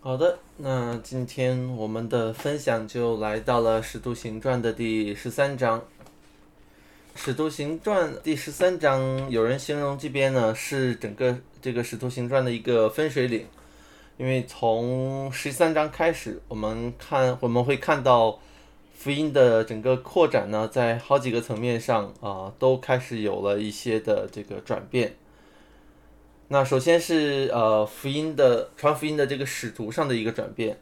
好的，那今天我们的分享就来到了《使徒行传》的第十三章。《使徒行传》第十三章，有人形容这边呢是整个这个《使徒行传》的一个分水岭，因为从十三章开始，我们看我们会看到福音的整个扩展呢，在好几个层面上啊，都开始有了一些的这个转变。那首先是呃福音的传福音的这个使徒上的一个转变，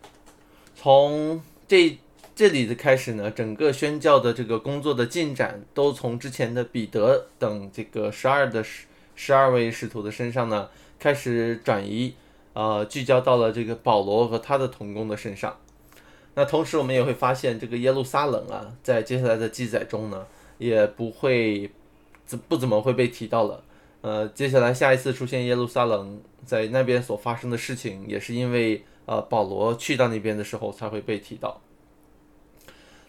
从这这里的开始呢，整个宣教的这个工作的进展都从之前的彼得等这个十二的十十二位使徒的身上呢开始转移，呃聚焦到了这个保罗和他的同工的身上。那同时我们也会发现，这个耶路撒冷啊，在接下来的记载中呢，也不会怎不怎么会被提到了。呃，接下来下一次出现耶路撒冷在那边所发生的事情，也是因为呃保罗去到那边的时候才会被提到。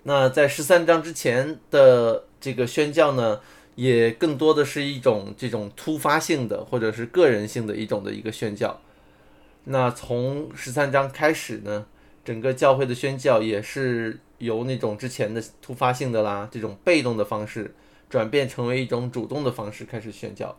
那在十三章之前的这个宣教呢，也更多的是一种这种突发性的或者是个人性的一种的一个宣教。那从十三章开始呢，整个教会的宣教也是由那种之前的突发性的啦这种被动的方式，转变成为一种主动的方式开始宣教。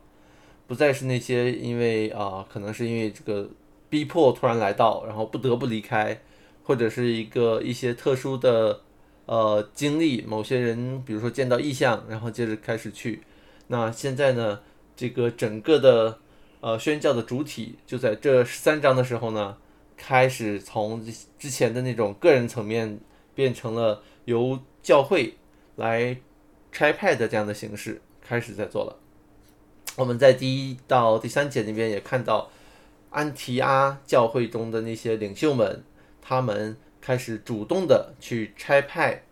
不再是那些因为啊，可能是因为这个逼迫突然来到，然后不得不离开，或者是一个一些特殊的呃经历，某些人比如说见到异象，然后接着开始去。那现在呢，这个整个的呃宣教的主体就在这三章的时候呢，开始从之前的那种个人层面变成了由教会来差派的这样的形式开始在做了。我们在第一到第三节那边也看到，安提阿教会中的那些领袖们，他们开始主动的去差派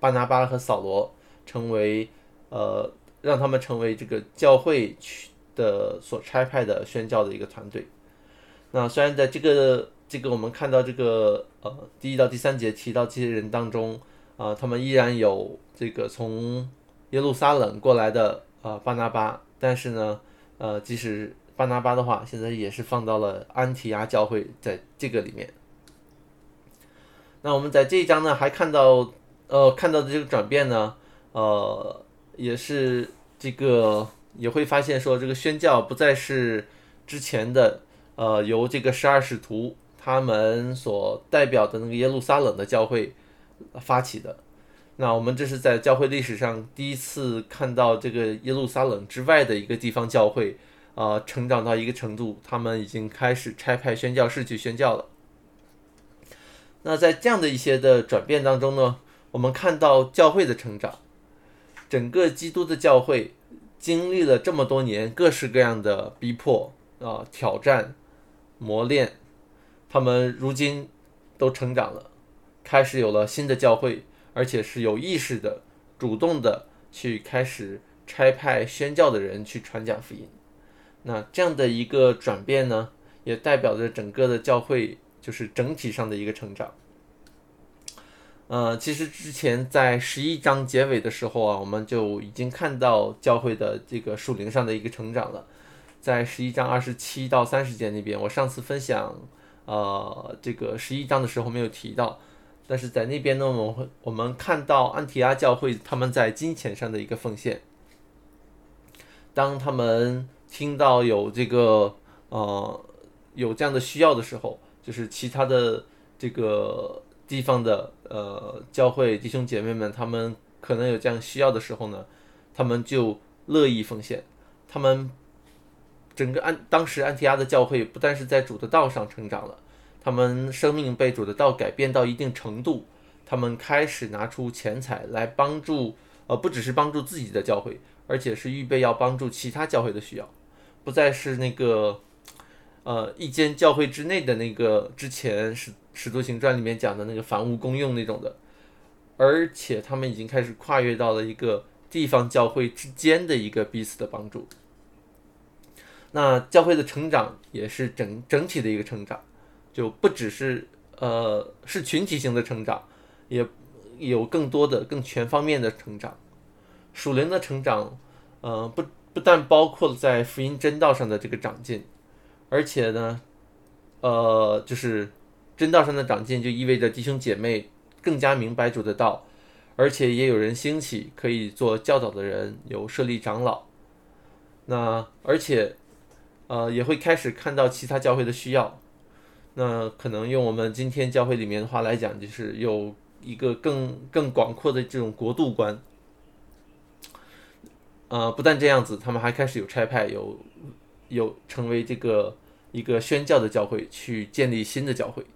巴拿巴和扫罗，成为呃让他们成为这个教会去的所差派的宣教的一个团队。那虽然在这个这个我们看到这个呃第一到第三节提到这些人当中啊，他们依然有这个从耶路撒冷过来的啊巴拿巴。但是呢，呃，即使巴拿巴的话，现在也是放到了安提阿教会在这个里面。那我们在这一章呢，还看到，呃，看到的这个转变呢，呃，也是这个也会发现说，这个宣教不再是之前的，呃，由这个十二使徒他们所代表的那个耶路撒冷的教会发起的。那我们这是在教会历史上第一次看到这个耶路撒冷之外的一个地方教会，啊，成长到一个程度，他们已经开始差派宣教士去宣教了。那在这样的一些的转变当中呢，我们看到教会的成长，整个基督的教会经历了这么多年各式各样的逼迫啊、挑战、磨练，他们如今都成长了，开始有了新的教会。而且是有意识的、主动的去开始差派宣教的人去传讲福音。那这样的一个转变呢，也代表着整个的教会就是整体上的一个成长。呃，其实之前在十一章结尾的时候啊，我们就已经看到教会的这个属灵上的一个成长了。在十一章二十七到三十节那边，我上次分享呃这个十一章的时候没有提到。但是在那边呢，我们会我们看到安提阿教会他们在金钱上的一个奉献。当他们听到有这个呃有这样的需要的时候，就是其他的这个地方的呃教会弟兄姐妹们，他们可能有这样需要的时候呢，他们就乐意奉献。他们整个安当时安提阿的教会不但是在主的道上成长了。他们生命被主的道改变到一定程度，他们开始拿出钱财来帮助，呃，不只是帮助自己的教会，而且是预备要帮助其他教会的需要，不再是那个，呃，一间教会之内的那个之前使使徒行传里面讲的那个房屋公用那种的，而且他们已经开始跨越到了一个地方教会之间的一个彼此的帮助。那教会的成长也是整整体的一个成长。就不只是呃是群体性的成长，也有更多的更全方面的成长。属灵的成长，呃不不但包括了在福音真道上的这个长进，而且呢，呃，就是真道上的长进，就意味着弟兄姐妹更加明白主的道，而且也有人兴起，可以做教导的人，有设立长老。那而且，呃，也会开始看到其他教会的需要。那可能用我们今天教会里面的话来讲，就是有一个更更广阔的这种国度观。呃，不但这样子，他们还开始有差派，有有成为这个一个宣教的教会，去建立新的教会。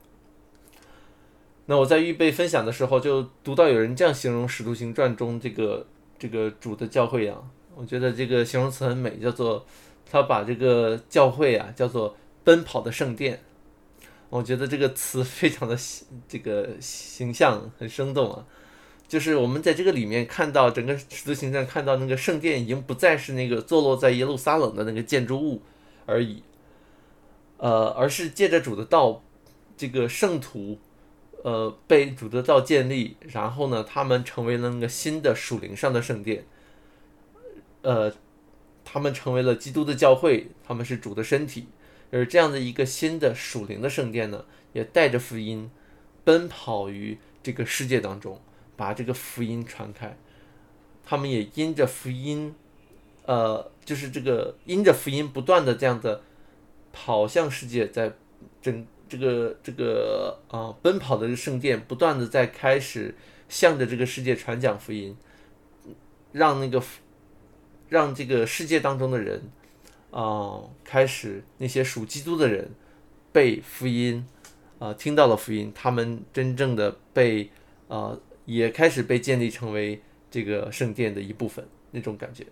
那我在预备分享的时候，就读到有人这样形容《使徒行传》中这个这个主的教会啊，我觉得这个形容词很美，叫做他把这个教会啊叫做奔跑的圣殿。我觉得这个词非常的这个形象，很生动啊。就是我们在这个里面看到整个十字形状，看到那个圣殿已经不再是那个坐落在耶路撒冷的那个建筑物而已，呃，而是借着主的道，这个圣徒，呃，被主的道建立，然后呢，他们成为了那个新的属灵上的圣殿，呃，他们成为了基督的教会，他们是主的身体，而这样的一个新的属灵的圣殿呢，也带着福音，奔跑于这个世界当中。把这个福音传开，他们也因着福音，呃，就是这个因着福音不断的这样的跑向世界，在整这个这个啊奔跑的这圣殿，不断的在开始向着这个世界传讲福音，让那个让这个世界当中的人啊开始那些属基督的人被福音啊听到了福音，他们真正的被啊。也开始被建立成为这个圣殿的一部分，那种感觉，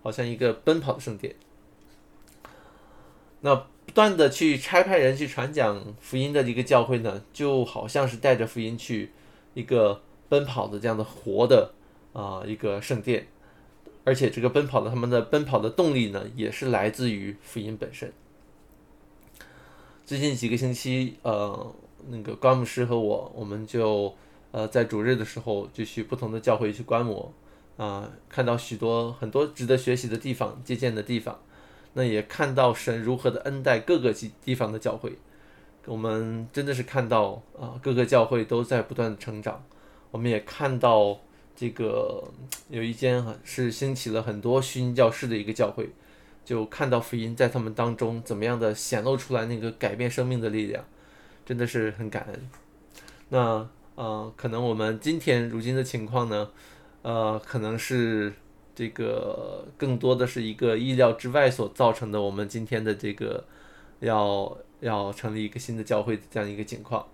好像一个奔跑的圣殿。那不断的去差派人去传讲福音的一个教会呢，就好像是带着福音去一个奔跑的这样的活的啊一个圣殿，而且这个奔跑的他们的奔跑的动力呢，也是来自于福音本身。最近几个星期，呃，那个关牧师和我，我们就。呃，在主日的时候就去不同的教会去观摩，啊，看到许多很多值得学习的地方、借鉴的地方。那也看到神如何的恩待各个地地方的教会。我们真的是看到啊，各个教会都在不断的成长。我们也看到这个有一间是兴起了很多虚音教室的一个教会，就看到福音在他们当中怎么样的显露出来那个改变生命的力量，真的是很感恩。那。呃，可能我们今天如今的情况呢，呃，可能是这个更多的是一个意料之外所造成的。我们今天的这个要要成立一个新的教会的这样一个情况，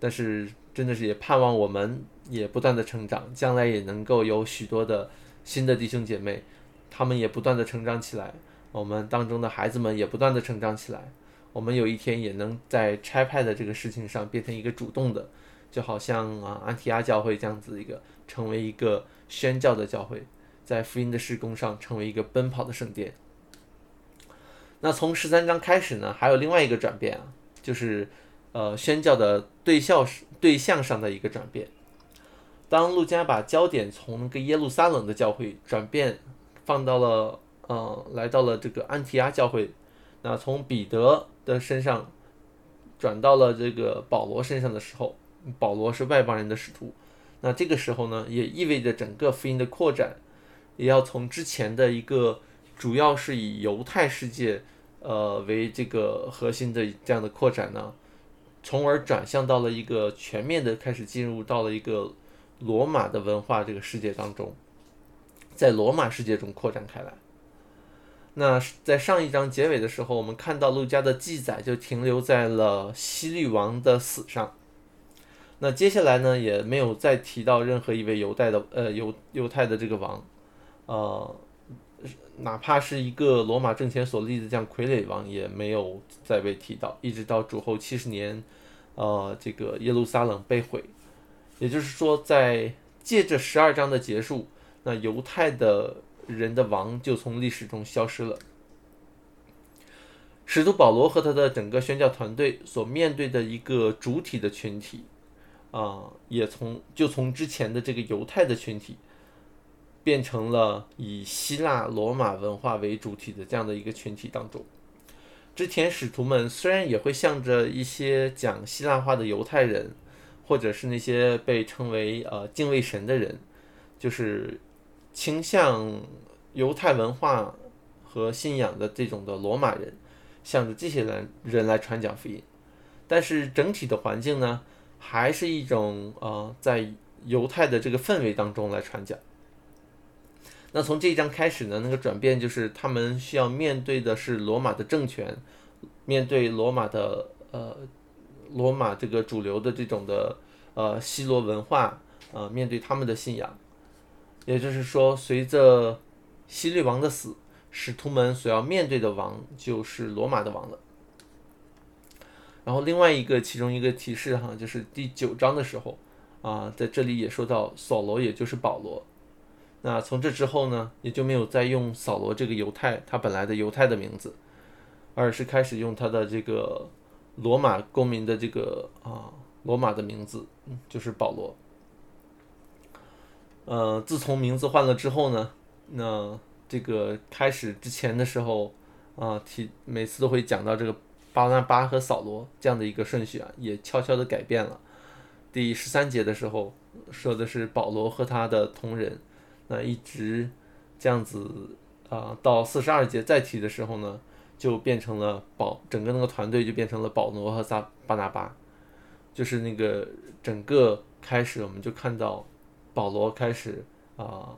但是真的是也盼望我们也不断的成长，将来也能够有许多的新的弟兄姐妹，他们也不断的成长起来，我们当中的孩子们也不断的成长起来，我们有一天也能在拆派的这个事情上变成一个主动的。就好像啊，安提阿教会这样子一个，成为一个宣教的教会，在福音的施工上成为一个奔跑的圣殿。那从十三章开始呢，还有另外一个转变啊，就是呃宣教的对象是对象上的一个转变。当路加把焦点从那个耶路撒冷的教会转变，放到了呃来到了这个安提阿教会，那从彼得的身上转到了这个保罗身上的时候。保罗是外邦人的使徒，那这个时候呢，也意味着整个福音的扩展，也要从之前的一个主要是以犹太世界，呃为这个核心的这样的扩展呢，从而转向到了一个全面的开始进入到了一个罗马的文化这个世界当中，在罗马世界中扩展开来。那在上一章结尾的时候，我们看到路加的记载就停留在了西律王的死上。那接下来呢，也没有再提到任何一位犹太的呃犹犹太的这个王，呃，哪怕是一个罗马政权所立的这样傀儡王，也没有再被提到，一直到主后七十年，呃，这个耶路撒冷被毁，也就是说，在借着十二章的结束，那犹太的人的王就从历史中消失了。使徒保罗和他的整个宣教团队所面对的一个主体的群体。啊，也从就从之前的这个犹太的群体，变成了以希腊罗马文化为主体的这样的一个群体当中。之前使徒们虽然也会向着一些讲希腊话的犹太人，或者是那些被称为呃敬畏神的人，就是倾向犹太文化和信仰的这种的罗马人，向着这些人人来传讲福音，但是整体的环境呢，还是一种呃在犹太的这个氛围当中来传讲。那从这一章开始呢，那个转变就是他们需要面对的是罗马的政权，面对罗马的呃罗马这个主流的这种的呃西罗文化，呃面对他们的信仰，也就是说，随着希律王的死，使徒们所要面对的王就是罗马的王了。然后另外一个其中一个提示哈，就是第九章的时候啊，在这里也说到扫罗，也就是保罗。那从这之后呢，也就没有再用扫罗这个犹太他本来的犹太的名字，而是开始用他的这个罗马公民的这个啊罗马的名字，就是保罗。呃，自从名字换了之后呢，那这个开始之前的时候啊，提每次都会讲到这个巴拿巴和扫罗这样的一个顺序啊，也悄悄的改变了。第十三节的时候说的是保罗和他的同人。那一直这样子啊，到四十二节再提的时候呢，就变成了保整个那个团队就变成了保罗和撒巴拿巴，就是那个整个开始我们就看到保罗开始啊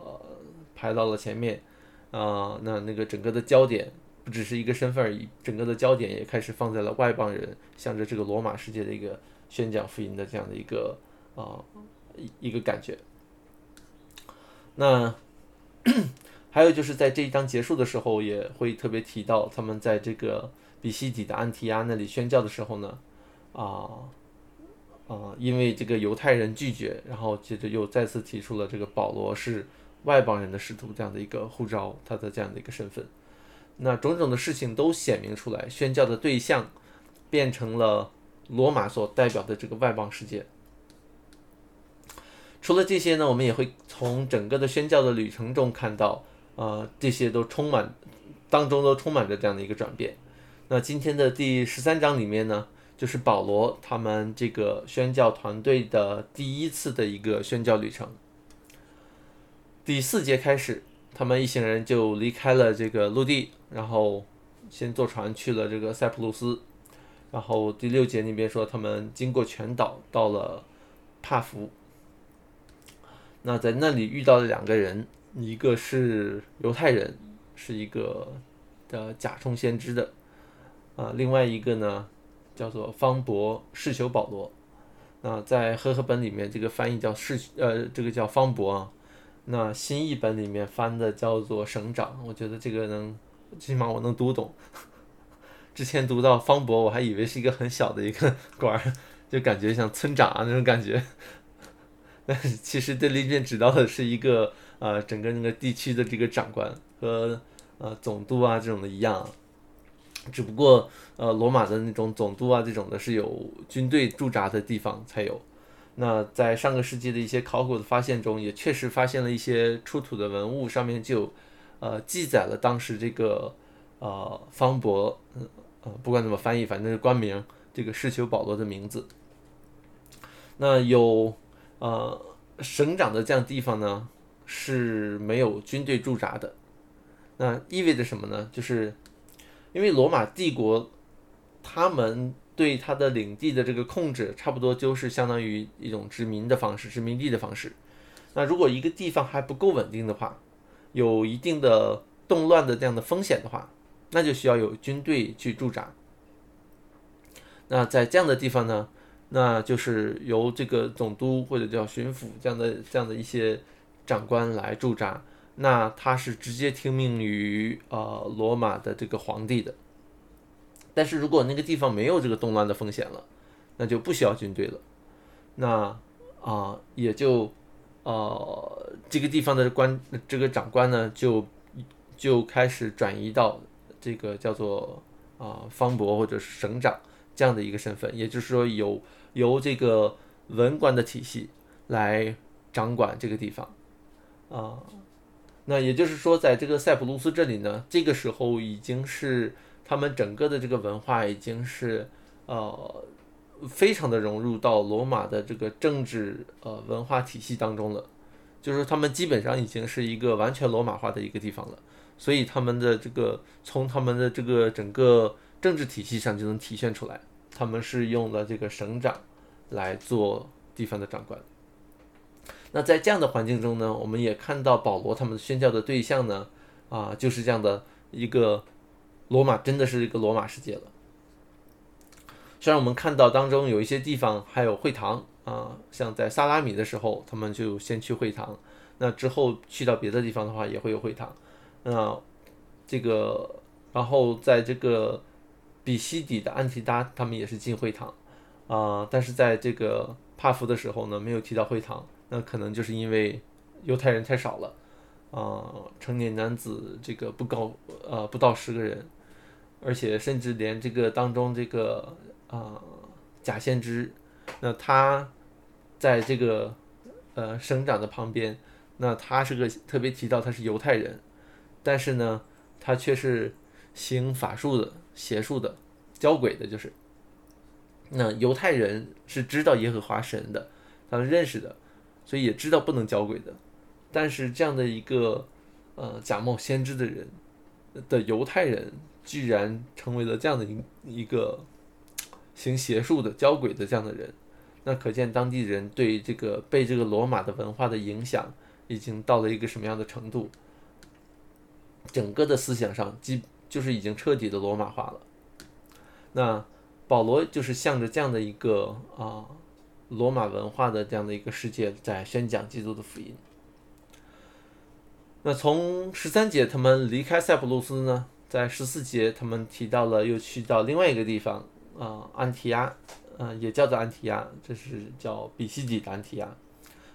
排到了前面啊，那那个整个的焦点不只是一个身份而已，整个的焦点也开始放在了外邦人，向着这个罗马世界的一个宣讲福音的这样的一个啊一一个感觉。那 还有就是在这一章结束的时候，也会特别提到他们在这个比西底的安提阿那里宣教的时候呢，啊啊，因为这个犹太人拒绝，然后接着又再次提出了这个保罗是外邦人的使徒这样的一个护照，他的这样的一个身份。那种种的事情都显明出来，宣教的对象变成了罗马所代表的这个外邦世界。除了这些呢，我们也会从整个的宣教的旅程中看到，呃，这些都充满当中都充满着这样的一个转变。那今天的第十三章里面呢，就是保罗他们这个宣教团队的第一次的一个宣教旅程。第四节开始，他们一行人就离开了这个陆地，然后先坐船去了这个塞浦路斯。然后第六节那边说，他们经过全岛到了帕福。那在那里遇到的两个人，一个是犹太人，是一个的假充先知的，啊，另外一个呢叫做方伯世求保罗，那在和合本里面这个翻译叫世呃这个叫方伯啊，那新译本里面翻的叫做省长，我觉得这个能起码我能读懂，之前读到方伯我还以为是一个很小的一个 官，就感觉像村长啊那种感觉。但 其实这里面指到的是一个呃整个那个地区的这个长官和呃总督啊这种的一样，只不过呃罗马的那种总督啊这种的是有军队驻扎的地方才有。那在上个世纪的一些考古的发现中，也确实发现了一些出土的文物，上面就呃记载了当时这个呃方伯呃不管怎么翻译，反正是官名这个世求保罗的名字。那有。呃，省长的这样地方呢是没有军队驻扎的，那意味着什么呢？就是因为罗马帝国，他们对他的领地的这个控制，差不多就是相当于一种殖民的方式，殖民地的方式。那如果一个地方还不够稳定的话，有一定的动乱的这样的风险的话，那就需要有军队去驻扎。那在这样的地方呢？那就是由这个总督或者叫巡抚这样的这样的一些长官来驻扎，那他是直接听命于呃罗马的这个皇帝的。但是如果那个地方没有这个动乱的风险了，那就不需要军队了。那啊也就呃这个地方的官这个长官呢就就开始转移到这个叫做啊方伯或者是省长这样的一个身份，也就是说有。由这个文官的体系来掌管这个地方，啊，那也就是说，在这个塞浦路斯这里呢，这个时候已经是他们整个的这个文化已经是呃非常的融入到罗马的这个政治呃文化体系当中了，就是他们基本上已经是一个完全罗马化的一个地方了，所以他们的这个从他们的这个整个政治体系上就能体现出来，他们是用了这个省长来做地方的长官。那在这样的环境中呢，我们也看到保罗他们宣教的对象呢，啊，就是这样的一个罗马，真的是一个罗马世界了。虽然我们看到当中有一些地方还有会堂啊，像在萨拉米的时候，他们就先去会堂，那之后去到别的地方的话也会有会堂。那这个，然后在这个比西底的安提达，他们也是进会堂啊，但是在这个帕福的时候呢，没有提到会堂。那可能就是因为犹太人太少了，啊，成年男子这个不高，呃，不到十个人，而且甚至连这个当中这个啊假先知，那他在这个呃省长的旁边，那他是个特别提到他是犹太人，但是呢，他却是行法术的、邪术的、教鬼的，就是。那犹太人是知道耶和华神的，他们认识的。所以也知道不能交鬼的，但是这样的一个呃假冒先知的人的犹太人，居然成为了这样的一一个行邪术的交鬼的这样的人，那可见当地人对这个被这个罗马的文化的影响已经到了一个什么样的程度，整个的思想上基就是已经彻底的罗马化了。那保罗就是向着这样的一个啊。罗马文化的这样的一个世界，在宣讲基督的福音。那从十三节他们离开塞浦路斯呢，在十四节他们提到了又去到另外一个地方啊，安提亚，啊，也叫做安提亚，这是叫比西底的安提亚。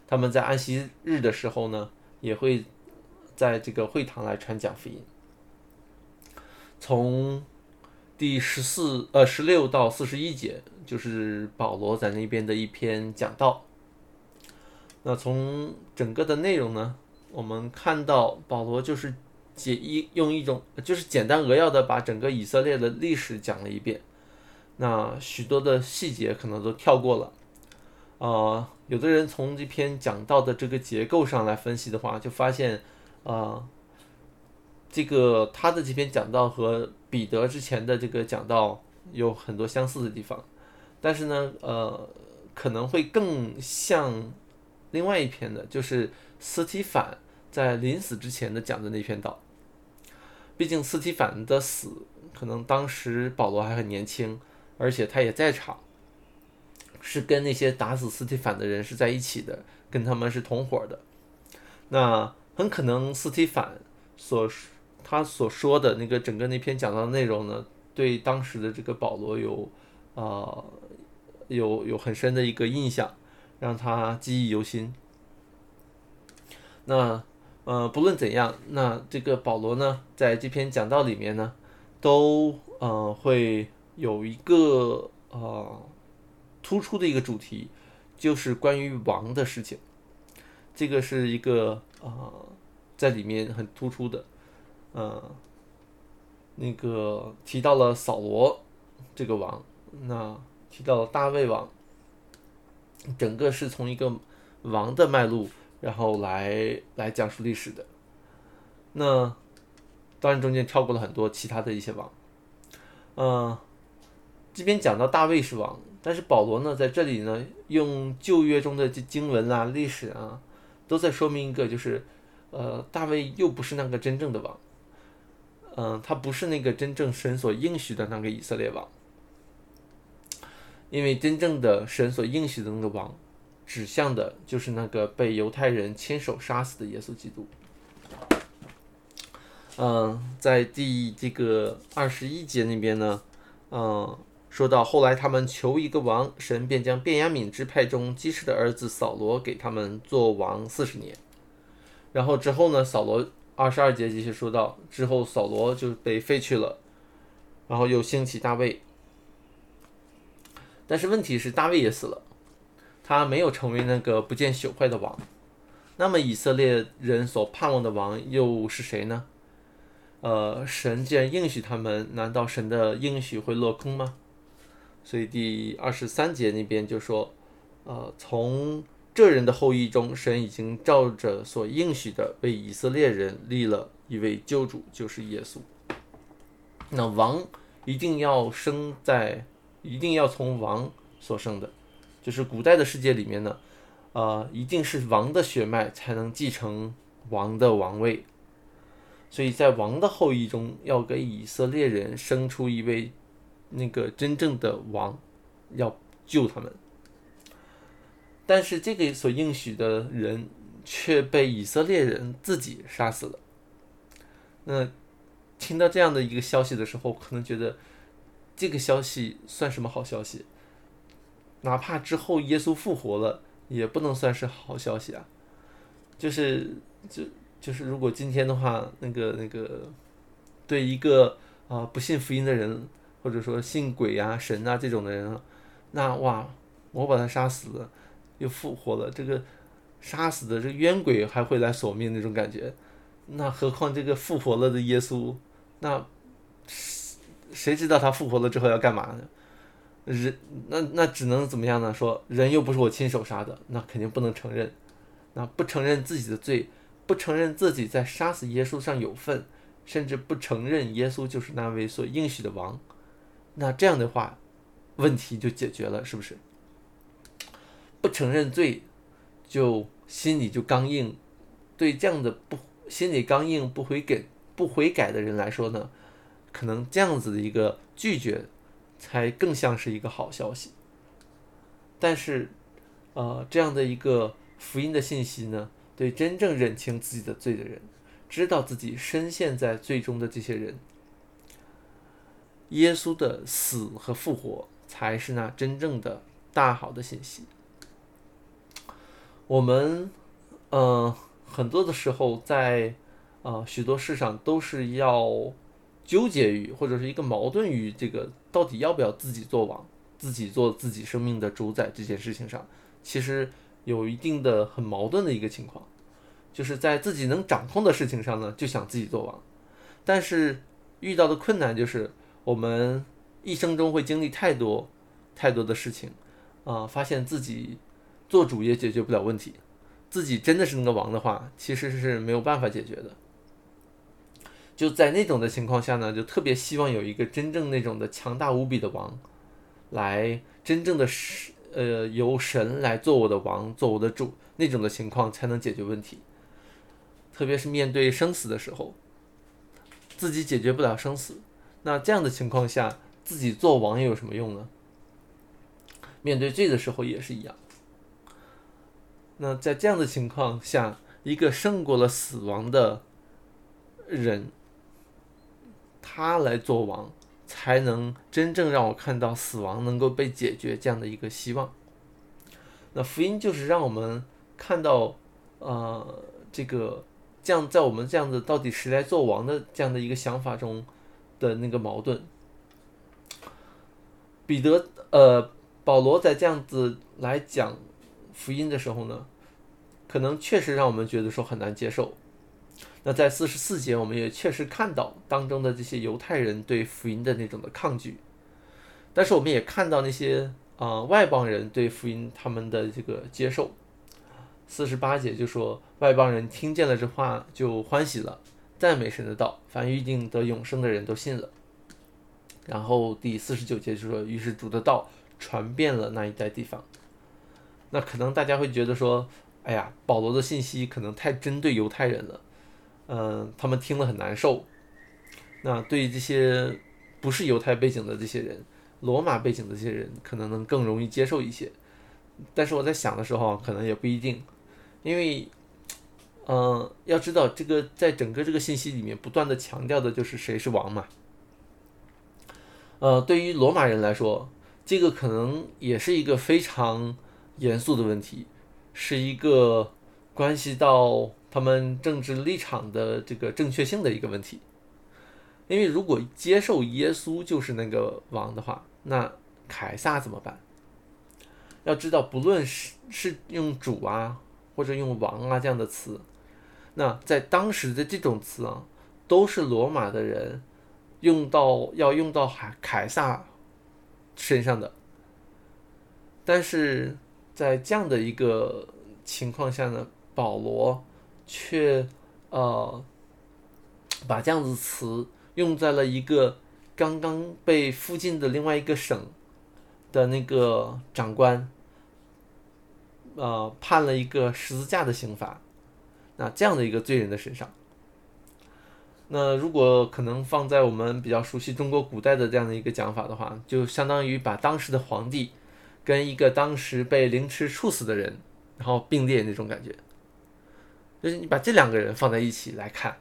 他们在安息日的时候呢，也会在这个会堂来传讲福音。从第十四呃十六到四十一节。就是保罗在那边的一篇讲道。那从整个的内容呢，我们看到保罗就是简一用一种就是简单扼要的把整个以色列的历史讲了一遍。那许多的细节可能都跳过了。啊，有的人从这篇讲道的这个结构上来分析的话，就发现啊，这个他的这篇讲道和彼得之前的这个讲道有很多相似的地方。但是呢，呃，可能会更像另外一篇的，就是斯提凡在临死之前的讲的那篇道。毕竟斯提凡的死，可能当时保罗还很年轻，而且他也在场，是跟那些打死斯提凡的人是在一起的，跟他们是同伙的。那很可能斯提凡所他所说的那个整个那篇讲到的内容呢，对当时的这个保罗有啊。有有很深的一个印象，让他记忆犹新。那呃，不论怎样，那这个保罗呢，在这篇讲道里面呢，都呃会有一个呃突出的一个主题，就是关于王的事情。这个是一个呃在里面很突出的，呃，那个提到了扫罗这个王，那。提到了大卫王，整个是从一个王的脉络，然后来来讲述历史的。那当然中间跳过了很多其他的一些王。嗯，这边讲到大卫是王，但是保罗呢在这里呢用旧约中的这经文啊、历史啊，都在说明一个，就是呃大卫又不是那个真正的王，嗯，他不是那个真正神所应许的那个以色列王。因为真正的神所应许的那个王，指向的就是那个被犹太人亲手杀死的耶稣基督。嗯，在第这个二十一节那边呢，嗯，说到后来他们求一个王，神便将便雅悯支派中基士的儿子扫罗给他们做王四十年。然后之后呢，扫罗二十二节继续说到，之后扫罗就被废去了，然后又兴起大卫。但是问题是，大卫也死了，他没有成为那个不见朽坏的王。那么以色列人所盼望的王又是谁呢？呃，神既然应许他们，难道神的应许会落空吗？所以第二十三节那边就说，呃，从这人的后裔中，神已经照着所应许的，为以色列人立了一位救主，就是耶稣。那王一定要生在，一定要从王所生的，就是古代的世界里面呢，呃，一定是王的血脉才能继承王的王位。所以在王的后裔中，要给以色列人生出一位那个真正的王，要救他们。但是这个所应许的人却被以色列人自己杀死了。那听到这样的一个消息的时候，可能觉得这个消息算什么好消息？哪怕之后耶稣复活了，也不能算是好消息啊。就是就。就是如果今天的话，那个那个，对一个啊不信福音的人，或者说信鬼啊神啊这种的人，那哇，我把他杀死了，又复活了，这个杀死的这个冤鬼还会来索命那种感觉，那何况这个复活了的耶稣，那谁知道他复活了之后要干嘛呢？人那那只能怎么样呢？说人又不是我亲手杀的，那肯定不能承认，那不承认自己的罪。不承认自己在杀死耶稣上有份，甚至不承认耶稣就是那位所应许的王，那这样的话，问题就解决了，是不是？不承认罪，就心里就刚硬，对这样的不心里刚硬、不悔改、不悔改的人来说呢，可能这样子的一个拒绝，才更像是一个好消息。但是，呃，这样的一个福音的信息呢？对真正认清自己的罪的人，知道自己深陷在罪中的这些人，耶稣的死和复活才是那真正的大好的信息。我们，嗯，很多的时候在啊许多事上都是要纠结于或者是一个矛盾于这个到底要不要自己做王，自己做自己生命的主宰这件事情上，其实有一定的很矛盾的一个情况。就是在自己能掌控的事情上呢，就想自己做王，但是遇到的困难就是我们一生中会经历太多太多的事情，啊，发现自己做主也解决不了问题，自己真的是那个王的话，其实是没有办法解决的。就在那种的情况下呢，就特别希望有一个真正那种的强大无比的王，来真正的是呃由神来做我的王，做我的主那种的情况才能解决问题。特别是面对生死的时候，自己解决不了生死，那这样的情况下，自己做王又有什么用呢？面对罪的时候也是一样。那在这样的情况下，一个胜过了死亡的人，他来做王，才能真正让我看到死亡能够被解决这样的一个希望。那福音就是让我们看到，呃，这个。这样，在我们这样的到底谁来做王的这样的一个想法中的那个矛盾，彼得呃保罗在这样子来讲福音的时候呢，可能确实让我们觉得说很难接受。那在四十四节，我们也确实看到当中的这些犹太人对福音的那种的抗拒，但是我们也看到那些啊外邦人对福音他们的这个接受。四十八节就说外邦人听见了这话就欢喜了，赞美神的道，凡预定得永生的人都信了。然后第四十九节就说，于是主的道传遍了那一带地方。那可能大家会觉得说，哎呀，保罗的信息可能太针对犹太人了，嗯，他们听了很难受。那对于这些不是犹太背景的这些人，罗马背景的这些人，可能能更容易接受一些。但是我在想的时候，可能也不一定。因为，嗯，要知道这个在整个这个信息里面不断的强调的就是谁是王嘛。呃，对于罗马人来说，这个可能也是一个非常严肃的问题，是一个关系到他们政治立场的这个正确性的一个问题。因为如果接受耶稣就是那个王的话，那凯撒怎么办？要知道，不论是是用主啊。或者用王啊这样的词，那在当时的这种词啊，都是罗马的人用到要用到海凯撒身上的，但是在这样的一个情况下呢，保罗却呃把这样子词用在了一个刚刚被附近的另外一个省的那个长官。呃，判了一个十字架的刑罚，那这样的一个罪人的身上，那如果可能放在我们比较熟悉中国古代的这样的一个讲法的话，就相当于把当时的皇帝跟一个当时被凌迟处死的人，然后并列那种感觉，就是你把这两个人放在一起来看，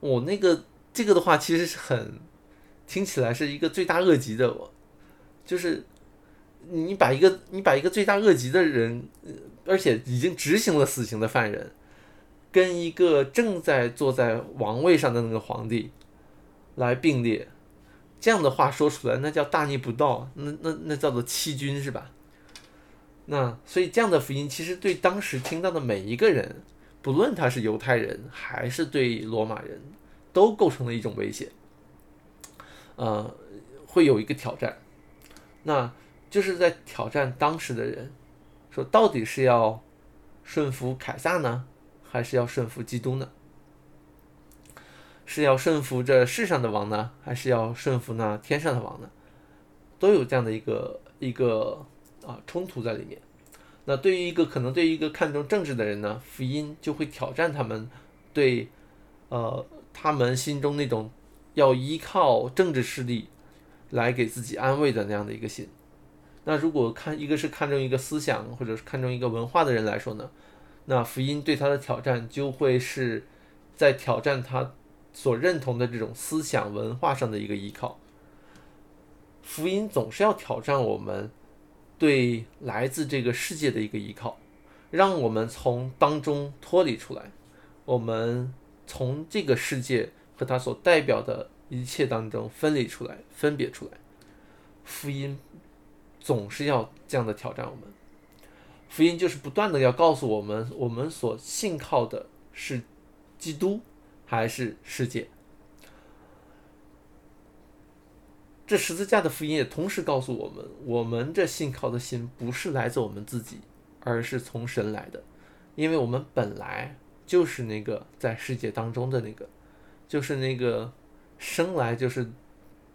我那个这个的话其实是很听起来是一个罪大恶极的，就是。你把一个你把一个罪大恶极的人，而且已经执行了死刑的犯人，跟一个正在坐在王位上的那个皇帝来并列，这样的话说出来，那叫大逆不道，那那那叫做欺君是吧？那所以这样的福音其实对当时听到的每一个人，不论他是犹太人还是对罗马人，都构成了一种威胁，呃，会有一个挑战，那。就是在挑战当时的人，说到底是要顺服凯撒呢，还是要顺服基督呢？是要顺服这世上的王呢，还是要顺服那天上的王呢？都有这样的一个一个啊冲突在里面。那对于一个可能对于一个看重政治的人呢，福音就会挑战他们对呃他们心中那种要依靠政治势力来给自己安慰的那样的一个心。那如果看一个是看重一个思想，或者是看重一个文化的人来说呢，那福音对他的挑战就会是在挑战他所认同的这种思想文化上的一个依靠。福音总是要挑战我们对来自这个世界的一个依靠，让我们从当中脱离出来，我们从这个世界和它所代表的一切当中分离出来、分别出来。福音。总是要这样的挑战我们，福音就是不断的要告诉我们，我们所信靠的是基督还是世界。这十字架的福音也同时告诉我们，我们这信靠的心不是来自我们自己，而是从神来的，因为我们本来就是那个在世界当中的那个，就是那个生来就是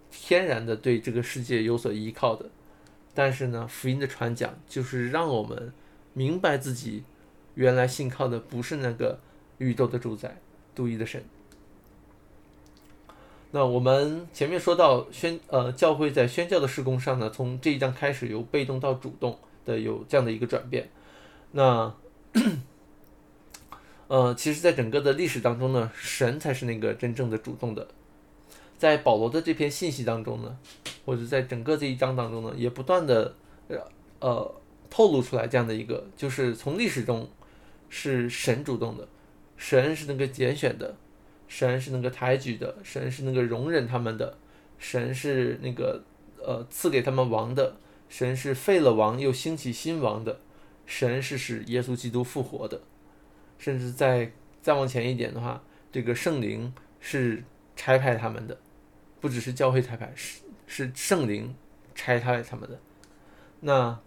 天然的对这个世界有所依靠的。但是呢，福音的传讲就是让我们明白自己原来信靠的不是那个宇宙的主宰、独一的神。那我们前面说到宣呃教会在宣教的施工上呢，从这一章开始由被动到主动的有这样的一个转变。那 呃，其实，在整个的历史当中呢，神才是那个真正的主动的。在保罗的这篇信息当中呢，或者在整个这一章当中呢，也不断的呃透露出来这样的一个，就是从历史中是神主动的，神是那个拣选的，神是那个抬举的，神是那个容忍他们的，神是那个呃赐给他们王的，神是废了王又兴起新王的，神是使耶稣基督复活的，甚至再再往前一点的话，这个圣灵是差派他们的。不只是教会裁判，是是圣灵拆开他们的，那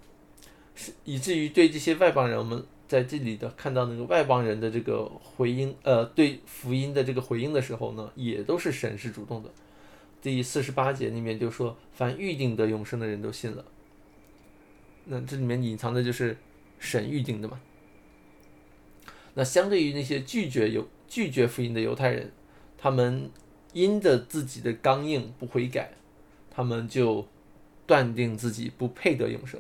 是以至于对这些外邦人，我们在这里的看到那个外邦人的这个回应，呃，对福音的这个回应的时候呢，也都是神是主动的。第四十八节里面就说，凡预定得永生的人都信了。那这里面隐藏的就是神预定的嘛。那相对于那些拒绝有拒绝福音的犹太人，他们。因着自己的刚硬不悔改，他们就断定自己不配得永生。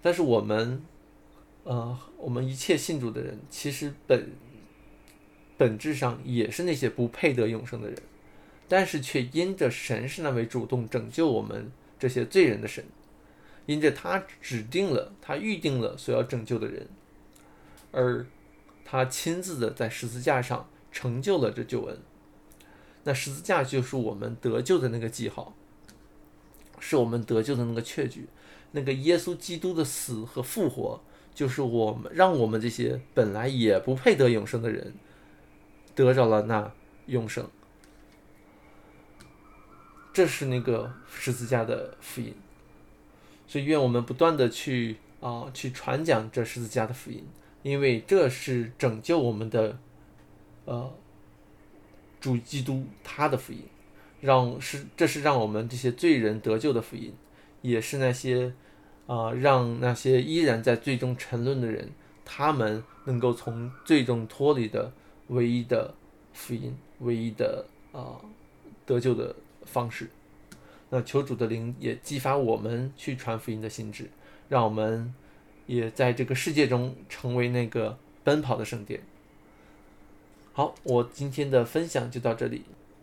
但是我们，呃，我们一切信主的人，其实本本质上也是那些不配得永生的人，但是却因着神是那位主动拯救我们这些罪人的神，因着他指定了，他预定了所要拯救的人，而他亲自的在十字架上。成就了这救恩，那十字架就是我们得救的那个记号，是我们得救的那个确据。那个耶稣基督的死和复活，就是我们让我们这些本来也不配得永生的人，得着了那永生。这是那个十字架的福音，所以愿我们不断的去啊去传讲这十字架的福音，因为这是拯救我们的呃主基督他的福音，让是这是让我们这些罪人得救的福音，也是那些啊让那些依然在最终沉沦的人，他们能够从最终脱离的唯一的福音，唯一的啊得救的。方式，那求主的灵也激发我们去传福音的心智，让我们也在这个世界中成为那个奔跑的圣殿。好，我今天的分享就到这里。